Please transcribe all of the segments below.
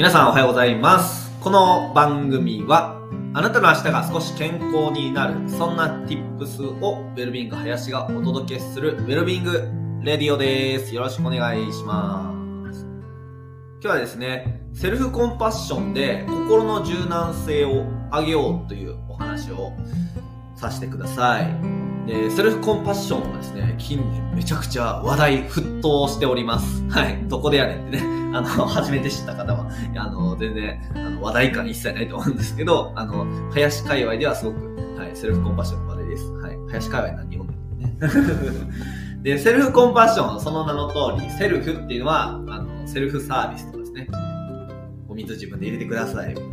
皆さんおはようございます。この番組は、あなたの明日が少し健康になる、そんな tips をウェルビング林がお届けするウェルビングレディオです。よろしくお願いします。今日はですね、セルフコンパッションで心の柔軟性を上げようというお話をさせてください。で、セルフコンパッションはですね、近年めちゃくちゃ話題沸騰しております。はい。どこでやねんってね。あの、初めて知った方は、あの、全然、あの、話題感一切ないと思うんですけど、あの、林界隈ではすごく、はい、セルフコンパッションの話題です。はい。林界隈な日本でね。で、セルフコンパッション、その名の通り、セルフっていうのは、あの、セルフサービスとかですね。お水自分で入れてください、みたい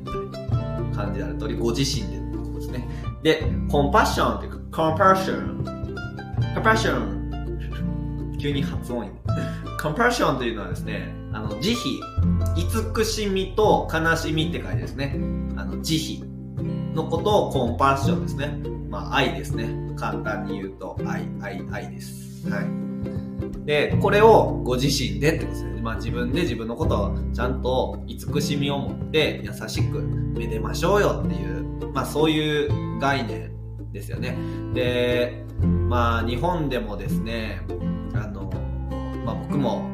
な感じである通り、ご自身でってことですね。で、コンパッションっていうか、コンパッション。コンパッション。急に発音いい。コンパッションというのはですね、あの、慈悲、慈しみと悲しみって書いてですね、あの、慈悲のことをコンパッションですね。まあ、愛ですね。簡単に言うと、愛、愛、愛です。はい。で、これをご自身でってことですね。まあ、自分で自分のことをちゃんと慈しみを持って優しくめでましょうよっていう、まあ、そういう概念ですよね。で、まあ、日本でもですね、あの、まあ、僕も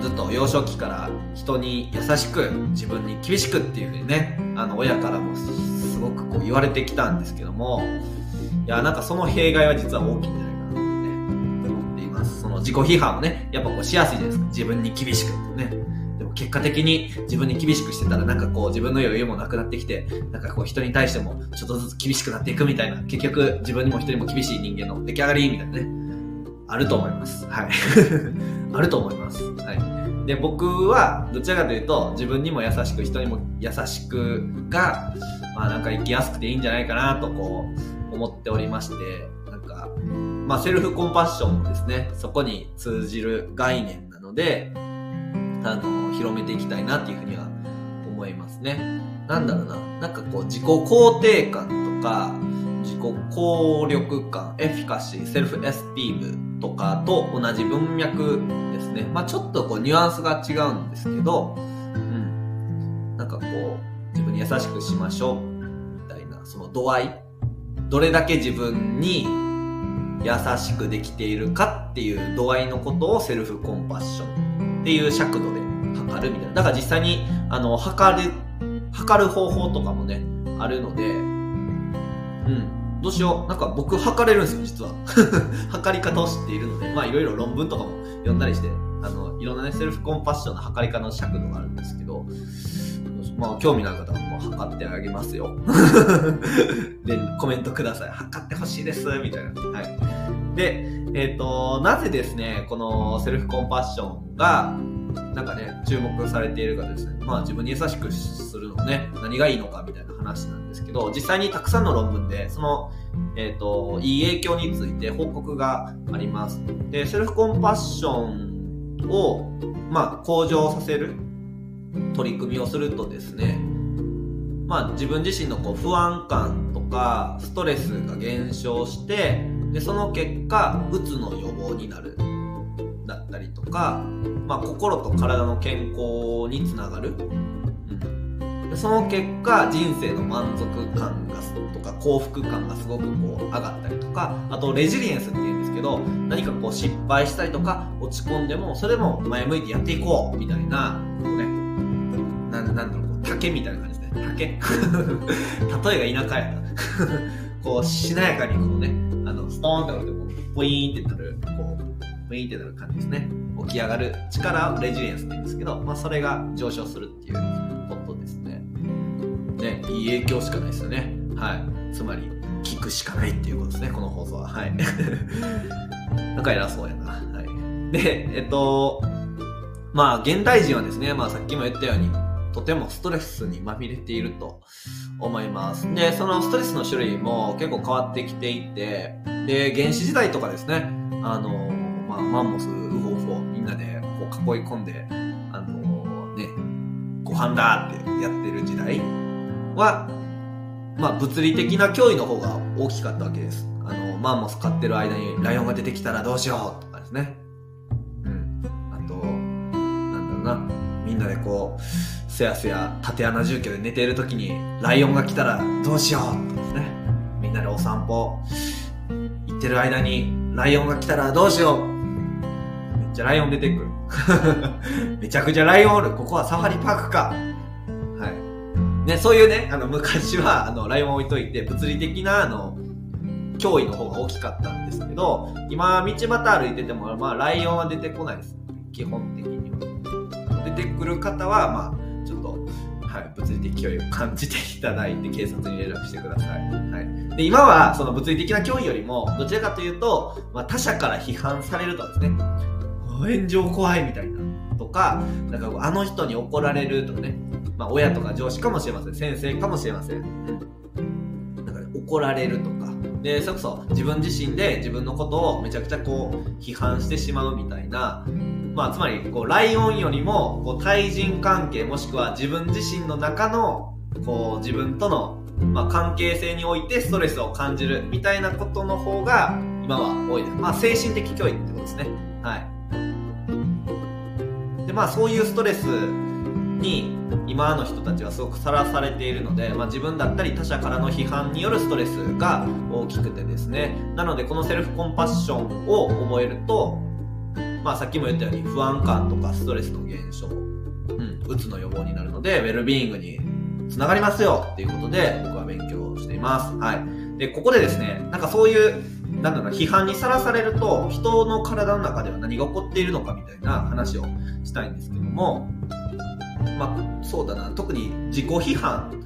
ずっと幼少期から人に優しく自分に厳しくっていうふうにねあの親からもすごくこう言われてきたんですけどもいやなんかその弊害は実は大きいんじゃないかなとね思っています。その自己批判をねやっぱこうしやすいじゃないですか。自分に厳しくってね結果的に自分に厳しくしてたらなんかこう自分の余裕もなくなってきてなんかこう人に対してもちょっとずつ厳しくなっていくみたいな。結局自分にも人にも厳しい人間の出来上がりみたいなね。あると思います。はい。あると思います。はい。で僕はどちらかというと自分にも優しく人にも優しくがまあなんか生きやすくていいんじゃないかなとこう思っておりましてなんかまあセルフコンパッションもですね。そこに通じる概念なのであの広めていきたいなっていうふうには思いますねなんだろうななんかこう自己肯定感とか自己効力感 efficacy self-esteem とかと同じ文脈ですね。まあちょっとこうニュアンスが違うんですけど、うん。なんかこう、自分に優しくしましょう、みたいな、その度合い。どれだけ自分に優しくできているかっていう度合いのことをセルフコンパッションっていう尺度で測るみたいな。だから実際に、あの、測る、測る方法とかもね、あるので、うん。どうしよう。なんか僕測れるんですよ、実は。測り方を知っているので、まあいろいろ論文とかも読んだりして、あの、いろんなね、セルフコンパッションの測り方の尺度があるんですけど、まあ興味のある方はもう測ってあげますよ。で、コメントください。測ってほしいです、みたいな。はい。で、えっ、と、なぜですね、このセルフコンパッションが、なんかね、注目されているかですね、まあ自分に優しくするのね、何がいいのかみたいな話なんですけど、実際にたくさんの論文で、その、えっ、と、いい影響について報告があります。で、セルフコンパッションを、まあ、向上させる取り組みをするとですね、まあ自分自身のこう不安感とかストレスが減少して、で、その結果、うつの予防になる。だったりとか、まあ、心と体の健康につながる、うん、でその結果人生の満足感がとか幸福感がすごくこう上がったりとかあとレジリエンスっていうんですけど何かこう失敗したりとか落ち込んでもそれでも前向いてやっていこうみたいなこうねなんなんだろうこう竹みたいな感じで。すね竹。例えが田舎やな。こうしなやかにこうねのストーンってなってこうポイーンってなるこうウィーンってなる感じですね。起き上がる力をレジリエンスって言うんですけど、まあそれが上昇するっていうことですね。ね、いい影響しかないですよね。はい。つまり、聞くしかないっていうことですね、この放送は。はい。なんか偉そうやな。はい。で、えっと、まあ現代人はですね、まあさっきも言ったように、とてもストレスにまみれていると思います。で、そのストレスの種類も結構変わってきていて、で、原始時代とかですね、あの、まあ、マンモス、ウホウホ、みんなでこう囲い込んで、あのね、ご飯だってやってる時代は、まあ、物理的な脅威の方が大きかったわけです。あの、マンモス飼ってる間にライオンが出てきたらどうしようとかですね。うん。あと、なんだろうな、みんなでこう、すやすや縦穴住居で寝ている時にライオンが来たらどうしようとですね。みんなでお散歩行ってる間にライオンが来たらどうしよう。めっちゃライオン出てくる。めちゃくちゃライオンおる。ここはサファリパークか。はい。ねそういうねあの昔はあのライオン置いといて物理的なあの脅威の方が大きかったんですけど今道端歩いててもまあライオンは出てこないです。基本的には。出てくる方はまあ、はい、物理的脅威を感じていただいて警察に連絡してください。はい、で今はその物理的な脅威よりもどちらかというと、まあ、他者から批判されるとですね。炎上怖いみたいな。とかなんかあの人に怒られるとかね、まあ、親とか上司かもしれません。先生かもしれません。だから怒られるとか。でそれこそ自分自身で自分のことをめちゃくちゃこう批判してしまうみたいなまあ、つまりこうライオンよりもこう対人関係もしくは自分自身の中のこう自分との、まあ、関係性においてストレスを感じるみたいなことの方が今は多いです。まあ、精神的教育ってことですね。はい。で、まあ、そういうストレスに今の人たちはすごくさらされているので、まあ、自分だったり他者からの批判によるストレスが大きくてですねなのでこのセルフコンパッションを覚えるとまあ、さっきも言ったように不安感とかストレスの減少、うん、うつの予防になるので、ウェルビーイングにつながりますよっていうことで、僕は勉強しています。はい。で、ここでですね、なんかそういう、なんだろうな、批判にさらされると、人の体の中では何が起こっているのかみたいな話をしたいんですけども、まあ、そうだな、特に自己批判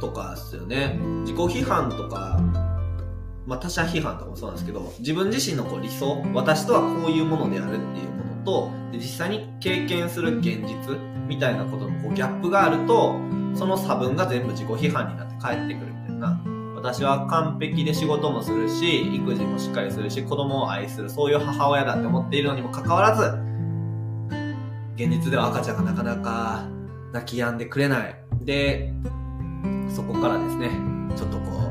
とかですよね。自己批判とか、まあ、他者批判とかもそうなんですけど自分自身のこう理想私とはこういうものであるっていうものとで実際に経験する現実みたいなことのこうギャップがあるとその差分が全部自己批判になって返ってくるみたいな。私は完璧で仕事もするし育児もしっかりするし子供を愛するそういう母親だって思っているのにもかかわらず現実では赤ちゃんがなかなか泣き止んでくれない。でそこからですねちょっとこう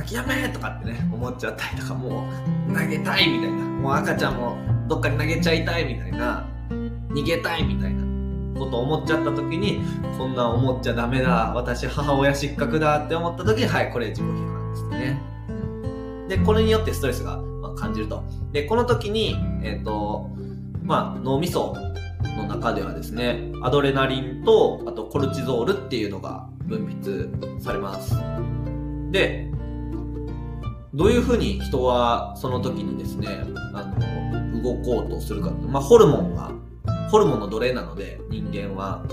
泣きやめとかってね、思っちゃったりとか、もう投げたいみたいな、もう赤ちゃんもどっかに投げちゃいたいみたいな、逃げたいみたいなこと思っちゃった時に、こんな思っちゃダメだ、私母親失格だって思った時に、はい、これ自己批判ですね。で、これによってストレスが感じると。で、この時に、えっ、ー、と、まあ、脳みその中ではですね、アドレナリンと、あとコルチゾールっていうのが分泌されます。で、どういうふうに人はその時にですね、あの、動こうとするかまあ、ホルモンが、ホルモンの奴隷なので、人間は。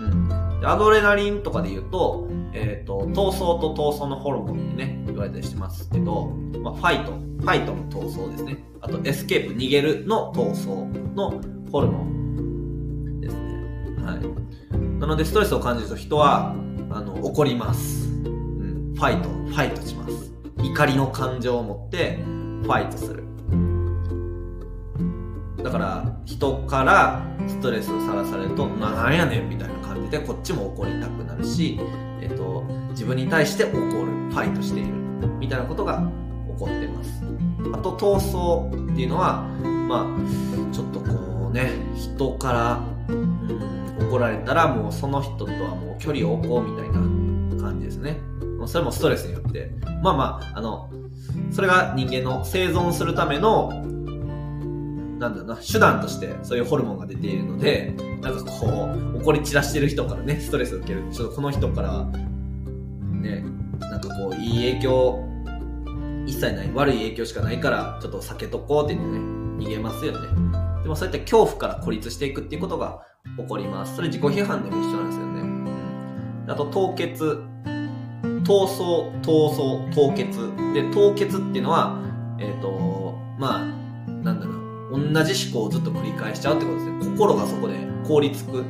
うん。アドレナリンとかで言うと、えっ、ー、と、闘争と闘争のホルモンってね、言われたりしてますけど、まあ、ファイト、ファイトの闘争ですね。あと、エスケープ、逃げるの逃走のホルモンですね。はい。なので、ストレスを感じると人は、あの、怒ります。うん。ファイト、ファイトします。怒りの感情を持ってファイトする。だから人からストレスをさらされるとなんやねんみたいな感じでこっちも怒りたくなるし、えっと、自分に対して怒るファイトしているみたいなことが起こってます。あと闘争っていうのはまあちょっとこうね人から、うん、怒られたらもうその人とはもう距離を置こうみたいな感じですね。それもストレスによって、まあまあ、あの、それが人間の生存するための、なんだろうな、手段としてそういうホルモンが出ているので、なんかこう、怒り散らしてる人からね、ストレスを受ける。ちょっとこの人から、ね、なんかこう、いい影響、一切ない、悪い影響しかないから、ちょっと避けとこうって言ってね、逃げますよね。でもそういった恐怖から孤立していくっていうことが起こります。それ自己批判でも一緒なんですよね。あと、凍結。闘争、闘争、凍結。で、凍結っていうのは、えっ、ー、と、まあ、なんだろう、同じ思考をずっと繰り返しちゃうってことですね。心がそこで凍りつく。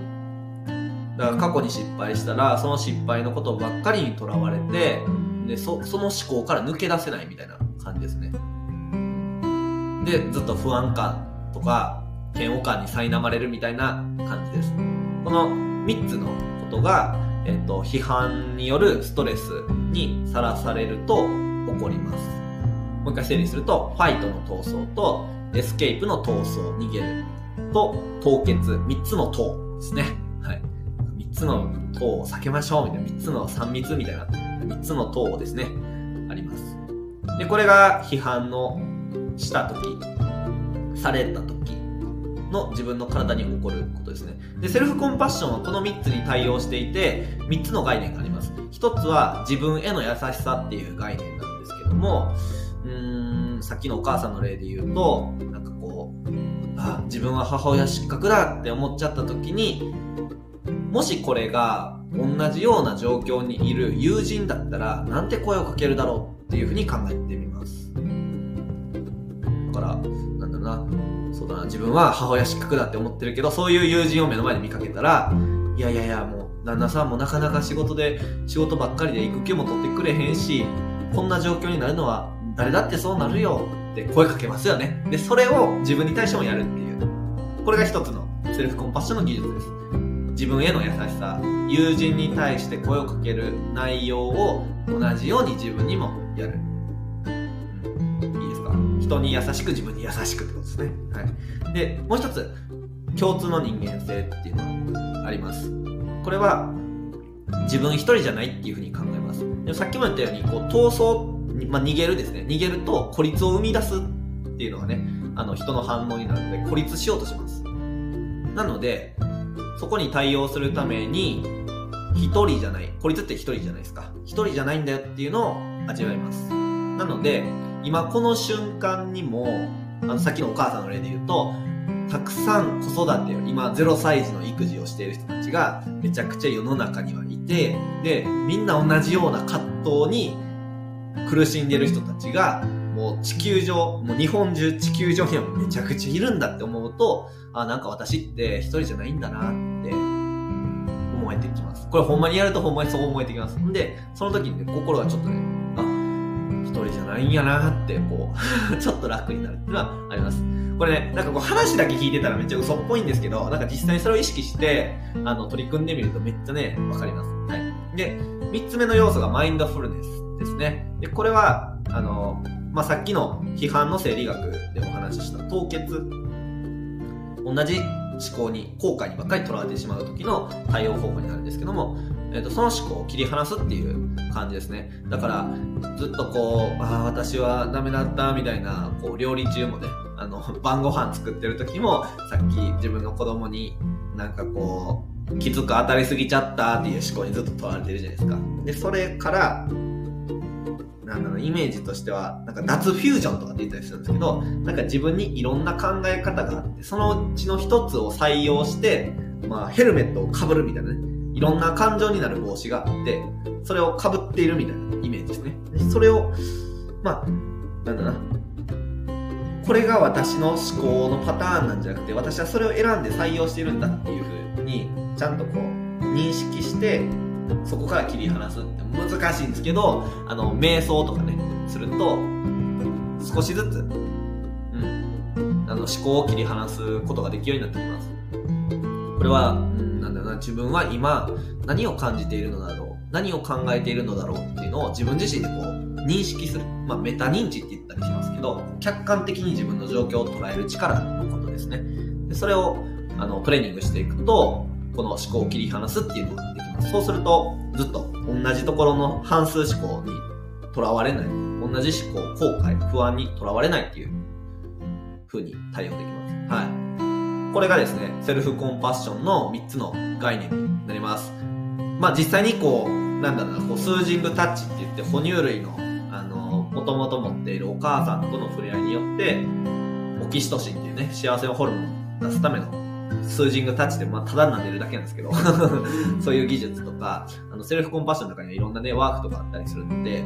だから過去に失敗したら、その失敗のことばっかりにとらわれて、でそ、その思考から抜け出せないみたいな感じですね。で、ずっと不安感とか、嫌悪感に苛まれるみたいな感じです。この3つのことが、えっと、批判によるストレスにさらされると起こります。もう一回整理すると、ファイトの闘争と、エスケープの逃走、逃げると、凍結、三つの闘ですね。はい。3つの塔を避けましょうみたいな、3つの3密みたいな、3つの塔をですね、あります。で、これが批判のした時、された時の自分の体に起こることですね。で、セルフコンパッションはこの3つに対応していて、3つの概念があります。1つは自分への優しさっていう概念なんですけども、うーん、さっきのお母さんの例で言うと、なんかこう、あ、自分は母親失格だって思っちゃった時に、もしこれが同じような状況にいる友人だったら、なんて声をかけるだろうっていうふうに考えてみます。だから、なんだろうな、そうだな、自分は母親失格だって思ってるけど、そういう友人を目の前で見かけたら、いやいやいや、もう、旦那さんもなかなか仕事で、仕事ばっかりで育休も取ってくれへんし、こんな状況になるのは誰だってそうなるよって声かけますよね。で、それを自分に対してもやるっていう。これが一つのセルフコンパッションの技術です。自分への優しさ、友人に対して声をかける内容を同じように自分にもやる。いいですか人に優しく自分に優しくってことですね。はい。で、もう一つ、共通の人間性っていうのがあります。これは、自分一人じゃないっていうふうに考えます。でもさっきも言ったように、こう、闘争まあ、逃げるですね。逃げると孤立を生み出すっていうのがね、あの人の反応になるので孤立しようとします。なので、そこに対応するために、一人じゃない、孤立って一人じゃないですか。一人じゃないんだよっていうのを味わいます。なので、今この瞬間にも、あの、さっきのお母さんの例で言うと、たくさん子育てを、今0歳児の育児をしている人たちがめちゃくちゃ世の中にはいて、で、みんな同じような葛藤に苦しんでる人たちが、もう地球上、もう日本中地球上にはめちゃくちゃいるんだって思うと、あ、なんか私って一人じゃないんだなって思えてきます。これほんまにやるとほんまにそう思えてきます。んで、その時にね、心がちょっとね、あ、一人じゃないんやなって、こう ちょっと楽になるっていうのはあります。これね、なんかこう話だけ聞いてたらめっちゃ嘘っぽいんですけど、なんか実際にそれを意識して、あの、取り組んでみるとめっちゃね、わかります。はい。で、三つ目の要素がマインドフルネス。ですね。で、これは、あの、まあ、さっきの批判の生理学でお話しした凍結。同じ思考に、後悔にばっかりとらわれてしまう時の対応方法になるんですけども、えーと、その思考を切り離すっていう感じですね。だから、ずっとこう、ああ、私はダメだったみたいな、こう、料理中もね、あの、晩ご飯作ってる時も、さっき自分の子供になんかこう、気づく当たりすぎちゃったっていう思考にずっと問われてるじゃないですか。で、それから、なんだろう、イメージとしては、なんか脱フュージョンとかって言ったりするんですけど、なんか自分にいろんな考え方があって、そのうちの一つを採用して、まあ、ヘルメットをかぶるみたいなね、いろんな感情になる帽子があって、それをかぶっているみたいなイメージですね。それを、まあ、なんだな、これが私の思考のパターンなんじゃなくて、私はそれを選んで採用しているんだっていうふうに、ちゃんとこう、認識して、そこから切り離すって難しいんですけど、あの、瞑想とかね、すると、少しずつ、うん、あの、思考を切り離すことができるようになってきます。これは、自分は今、何を感じているのだろう、何を考えているのだろうっていうのを自分自身でこう、認識する。まあ、メタ認知って言ったりしますけど、客観的に自分の状況を捉える力のことですね。でそれを、あの、トレーニングしていくと、この思考を切り離すっていうのができます。そうすると、ずっと同じところの半数思考にとらわれない。同じ思考、後悔、不安にとらわれないっていう風に対応できます。はい。これがですね、セルフコンパッションの3つの概念になります。まあ実際にこう、なんだろうな、こうスージングタッチって言って哺乳類の、あの、もともと持っているお母さんとの触れ合いによって、オキシトシンっていうね、幸せのホルモンを出すためのスージングタッチで、まあ、ただ撫でるだけなんですけど そういう技術とか、あの、セルフコンパッションの中にはいろんなね、ワークとかあったりするので、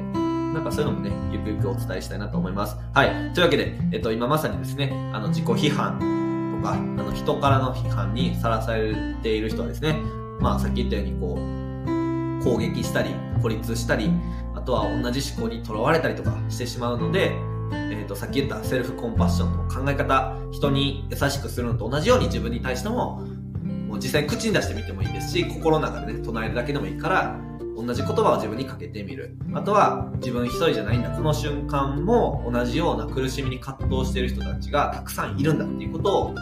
なんかそういうのもね、ゆくゆくお伝えしたいなと思います。はい。というわけで、えっと、今まさにですね、あの、自己批判か、あの、人からの批判にさらされている人はですね、まあ、さっき言ったように、こう、攻撃したり、孤立したり、あとは同じ思考にとらわれたりとかしてしまうので、えっ、ー、と、さっき言ったセルフコンパッションの考え方、人に優しくするのと同じように自分に対しても、もう実際口に出してみてもいいですし、心の中でね、唱えるだけでもいいから、同じ言葉を自分にかけてみる。あとは、自分一人じゃないんだ。この瞬間も同じような苦しみに葛藤している人たちがたくさんいるんだっていうことを考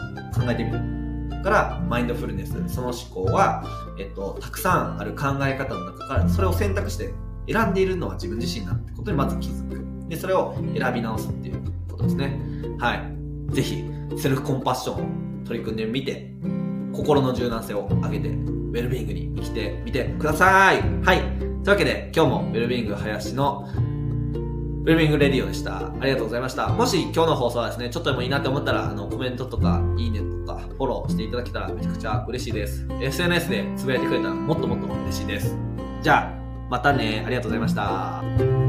えてみる。からマインドフルネス、その思考は、えっと、たくさんある考え方の中からそれを選択して選んでいるのは自分自身だってことにまず気づく。で、それを選び直すっていうことですね。はい。ぜひ、セルフコンパッションを取り組んでみて、心の柔軟性を上げて、ウェルビーイングに生きてみてください。はい。というわけで、今日もウェルビーイング林のウェルビングレディオでした。ありがとうございました。もし今日の放送はですね、ちょっとでもいいなって思ったら、あの、コメントとか、いいねとか、フォローしていただけたらめちゃくちゃ嬉しいです。SNS でつぶやいてくれたらもっともっと嬉しいです。じゃあ、またね。ありがとうございました。